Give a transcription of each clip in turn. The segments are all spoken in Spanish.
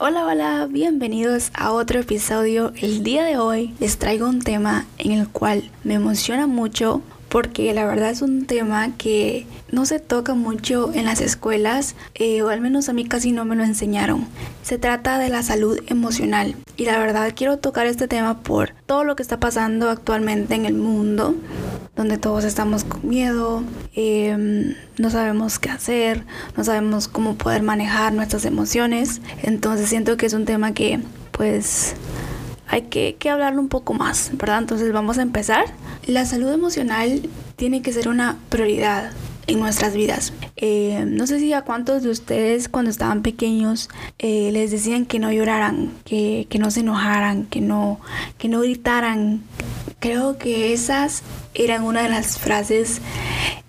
Hola, hola, bienvenidos a otro episodio. El día de hoy les traigo un tema en el cual me emociona mucho porque la verdad es un tema que no se toca mucho en las escuelas eh, o al menos a mí casi no me lo enseñaron. Se trata de la salud emocional y la verdad quiero tocar este tema por todo lo que está pasando actualmente en el mundo donde todos estamos con miedo, em, no sabemos qué hacer, no sabemos cómo poder manejar nuestras emociones. Entonces siento que es un tema que pues hay que, que hablarlo un poco más, ¿verdad? Entonces vamos a empezar. La salud emocional tiene que ser una prioridad en nuestras vidas. Eh, no sé si a cuántos de ustedes cuando estaban pequeños eh, les decían que no lloraran, que, que, no se enojaran, que no, que no gritaran. Creo que esas eran una de las frases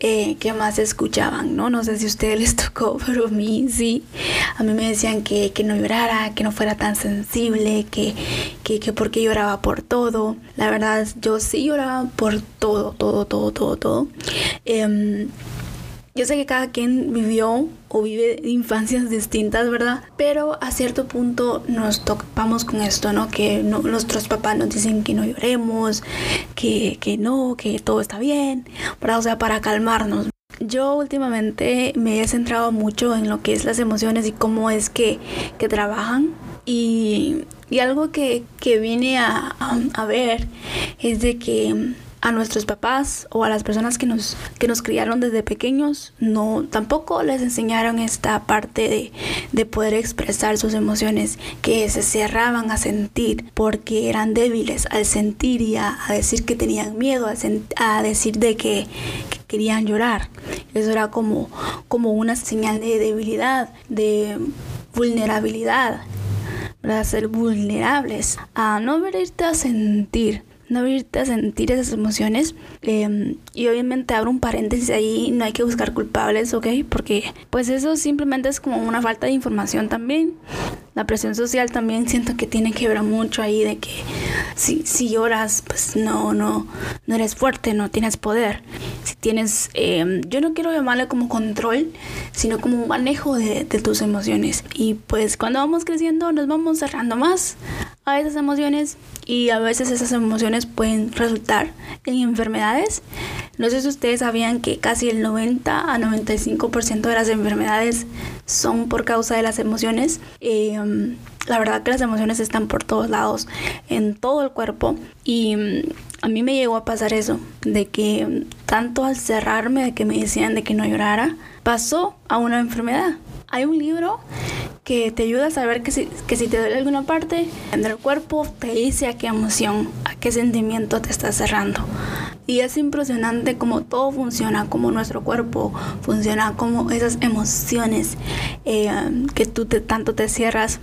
eh, que más escuchaban, ¿no? No sé si a ustedes les tocó, pero a mí sí. A mí me decían que, que no llorara, que no fuera tan sensible, que, que, que porque lloraba por todo. La verdad, yo sí lloraba por todo, todo, todo, todo, todo. Yo sé que cada quien vivió o vive infancias distintas, ¿verdad? Pero a cierto punto nos topamos con esto, ¿no? Que nuestros papás nos dicen que no lloremos, que, que no, que todo está bien, ¿verdad? O sea, para calmarnos. Yo últimamente me he centrado mucho en lo que es las emociones y cómo es que, que trabajan. Y, y algo que, que vine a, a, a ver es de que a nuestros papás o a las personas que nos, que nos criaron desde pequeños, no, tampoco les enseñaron esta parte de, de poder expresar sus emociones, que se cerraban a sentir porque eran débiles al sentir y a, a decir que tenían miedo, a, a decir de que, que, querían llorar. Eso era como, como una señal de debilidad, de vulnerabilidad, para ser vulnerables, a no venirte a sentir no abrirte a sentir esas emociones. Eh, y obviamente abro un paréntesis ahí, no hay que buscar culpables, ¿ok? Porque pues eso simplemente es como una falta de información también. La presión social también siento que tiene que ver mucho ahí de que si, si lloras, pues no, no, no eres fuerte, no tienes poder. Si tienes, eh, yo no quiero llamarle como control, sino como un manejo de, de tus emociones. Y pues cuando vamos creciendo nos vamos cerrando más a esas emociones y a veces esas emociones pueden resultar en enfermedades. No sé si ustedes sabían que casi el 90 a 95% de las enfermedades son por causa de las emociones. Eh, la verdad que las emociones están por todos lados, en todo el cuerpo. Y a mí me llegó a pasar eso, de que tanto al cerrarme, de que me decían de que no llorara, pasó a una enfermedad. Hay un libro que te ayuda a saber que si, que si te duele alguna parte del cuerpo, te dice a qué emoción, a qué sentimiento te está cerrando. Y es impresionante cómo todo funciona, cómo nuestro cuerpo funciona, cómo esas emociones eh, que tú te, tanto te cierras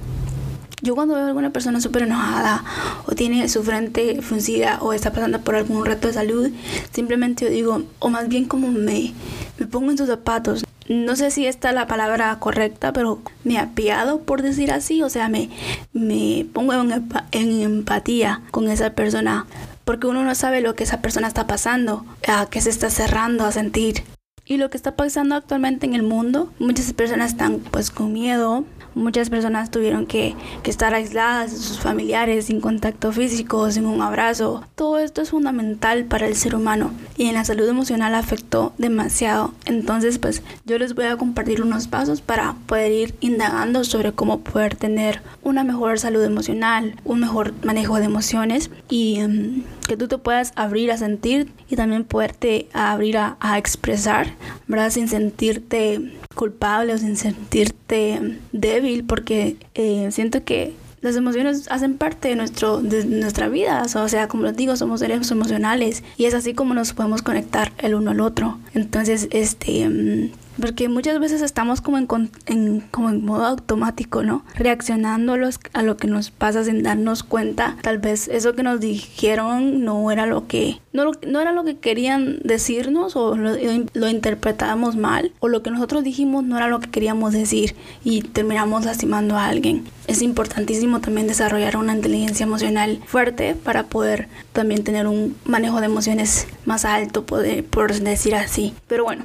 yo cuando veo a alguna persona súper enojada o tiene su frente fruncida o está pasando por algún reto de salud, simplemente yo digo, o más bien como me, me pongo en sus zapatos, no sé si esta es la palabra correcta, pero me apiado por decir así, o sea, me, me pongo en, en, empatía con esa persona, porque uno no sabe lo que esa persona está pasando, a qué se está cerrando a sentir. Y lo que está pasando actualmente en el mundo, muchas personas están pues con miedo, Muchas personas tuvieron que, estar aisladas de sus familiares, sin contacto físico, sin un abrazo. Todo esto es fundamental para el ser humano y en la salud emocional afectó demasiado. Entonces, pues yo les voy a compartir unos pasos para poder ir indagando sobre cómo poder tener una mejor salud emocional, un mejor manejo de emociones y um, que tú te puedas abrir a sentir y también poderte abrir a, a expresar, ¿verdad? Sin sentirte culpable o sin sentirte débil porque eh, siento que las emociones hacen parte de, nuestro, de nuestra vida, o sea, como les digo, somos seres emocionales y es así como nos podemos conectar el uno al otro. Entonces, este, porque muchas veces estamos como en, en, como en modo automático, ¿no? Reaccionando a, los, a lo que nos pasa sin darnos cuenta. Tal vez eso que nos dijeron no era lo que, no, no era lo que querían decirnos o lo, lo interpretábamos mal. O lo que nosotros dijimos no era lo que queríamos decir y terminamos lastimando a alguien. Es importantísimo también desarrollar una inteligencia emocional fuerte para poder también tener un manejo de emociones más alto, poder, por decir así. Pero bueno,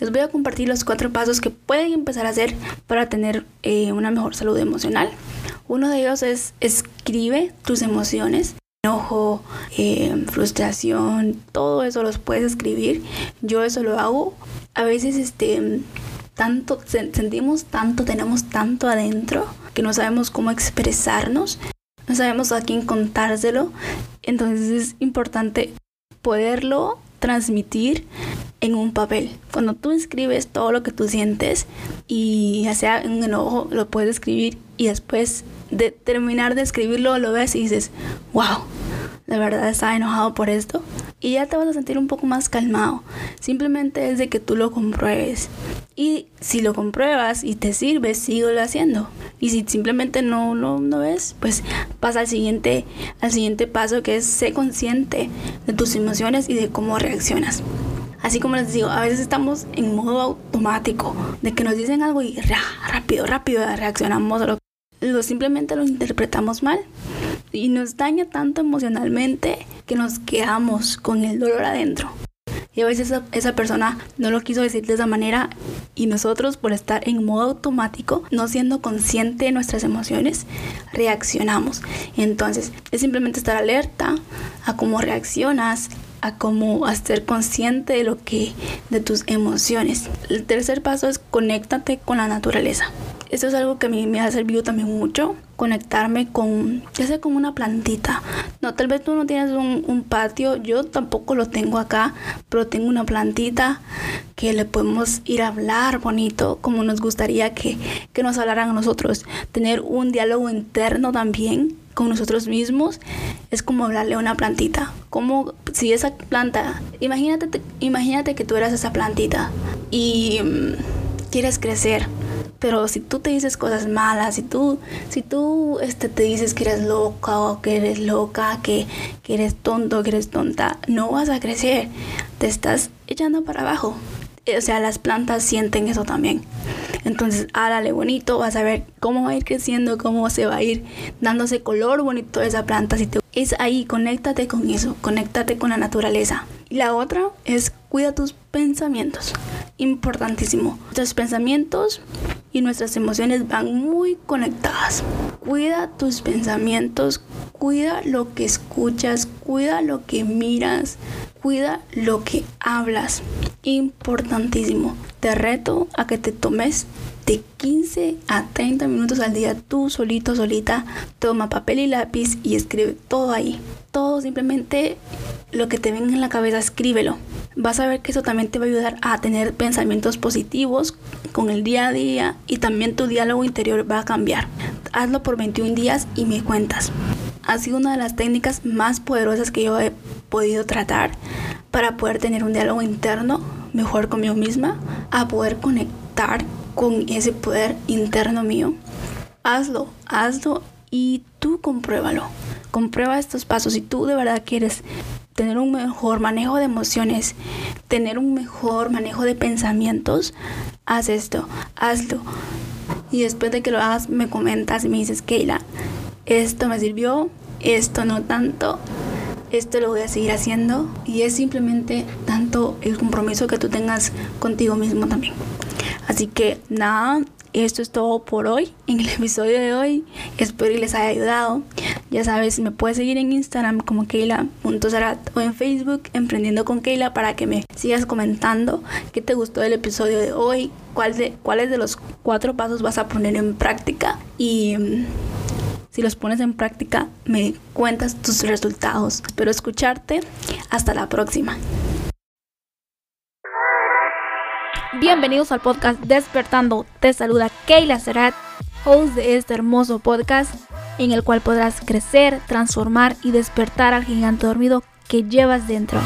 Les voy a compartir los cuatro pasos que pueden empezar a hacer para tener eh, una mejor salud emocional. Uno de ellos es escribe tus emociones. Enojo, eh, frustración, todo eso los puedes escribir. Yo eso lo hago. A veces este, tanto, sentimos tanto, tenemos tanto adentro que no sabemos cómo expresarnos, no sabemos a quién contárselo. Entonces es importante poderlo transmitir en un papel. Cuando tú escribes todo lo que tú sientes y ya sea en un enojo, lo puedes escribir y después de terminar de escribirlo lo ves y dices, wow, de verdad estaba enojado por esto. Y ya te vas a sentir un poco más calmado. Simplemente es de que tú lo compruebes. Y si lo compruebas y te sirve, síguelo haciendo. Y si simplemente no lo no, ves, pues pasa al siguiente, al siguiente paso que es ser consciente de tus emociones y de cómo reaccionas. Así como les digo, a veces estamos en modo automático, de que nos dicen algo y rápido, rápido reaccionamos, lo, lo simplemente lo interpretamos mal y nos daña tanto emocionalmente que nos quedamos con el dolor adentro. Y a veces esa, persona no lo quiso decir de esa manera y nosotros por estar en modo automático, no siendo consciente de nuestras emociones, reaccionamos. Entonces es simplemente estar alerta a cómo reaccionas, a cómo a ser consciente de lo que de tus emociones. El tercer paso es conéctate con la naturaleza. Esto es algo que a mí me ha servido también mucho, conectarme con, ya sea con una plantita. No, tal vez tú no tienes un, patio, yo tampoco lo tengo acá, pero tengo una plantita que le podemos ir a hablar bonito, como nos gustaría que, que nos hablaran a nosotros. Tener un diálogo interno también con nosotros mismos es como hablarle a una plantita. Como si esa planta, imagínate, imagínate que tú eras esa plantita y mm, quieres crecer pero si tú te dices cosas malas, si tú, si tú este, te dices que eres loca o que eres loca, que, que eres tonto, que eres tonta, no vas a crecer. Te estás echando para abajo. O sea, las plantas sienten eso también. Entonces, hágale bonito, vas a ver cómo va a ir creciendo, cómo se va a ir dándose color bonito a esa planta. Si te, es ahí, conéctate con eso, conéctate con la naturaleza. Y la otra es cuida tus pensamientos. Importantísimo. Tus pensamientos y nuestras emociones van muy conectadas. Cuida tus pensamientos, cuida lo que escuchas, cuida lo que miras, cuida lo que hablas. Importantísimo. Te reto a que te tomes de 15 a 30 minutos al día tú solito, solita. Toma papel y lápiz y escribe todo ahí. Todo simplemente lo que te venga en la cabeza, escríbelo. Vas a ver que eso también te va a ayudar a tener pensamientos positivos con el día a día y también tu diálogo interior va a cambiar. Hazlo por 21 días y me cuentas. Ha sido una de las técnicas más poderosas que yo he podido tratar para poder tener un diálogo interno mejor conmigo misma, a poder conectar con ese poder interno mío. Hazlo, hazlo y tú compruébalo. Comprueba estos pasos. Si tú de verdad quieres tener un mejor manejo de emociones, tener un mejor manejo de pensamientos, haz esto, hazlo. Y después de que lo hagas, me comentas y me dices, Keila, esto me sirvió, esto no tanto, esto lo voy a seguir haciendo. Y es simplemente tanto el compromiso que tú tengas contigo mismo también. Así que nada, esto es todo por hoy, en el episodio de hoy. Espero que les haya ayudado. Ya sabes, me puedes seguir en Instagram como Keila.zarat o en Facebook Emprendiendo con Keila para que me sigas comentando qué te gustó del episodio de hoy, cuál de, cuáles de los cuatro pasos vas a poner en práctica y mm, si los pones en práctica me cuentas tus resultados. Espero escucharte. Hasta la próxima. Bienvenidos al podcast Despertando. Te saluda Keila Serat, host de este hermoso podcast en el cual podrás crecer, transformar y despertar al gigante dormido que llevas dentro.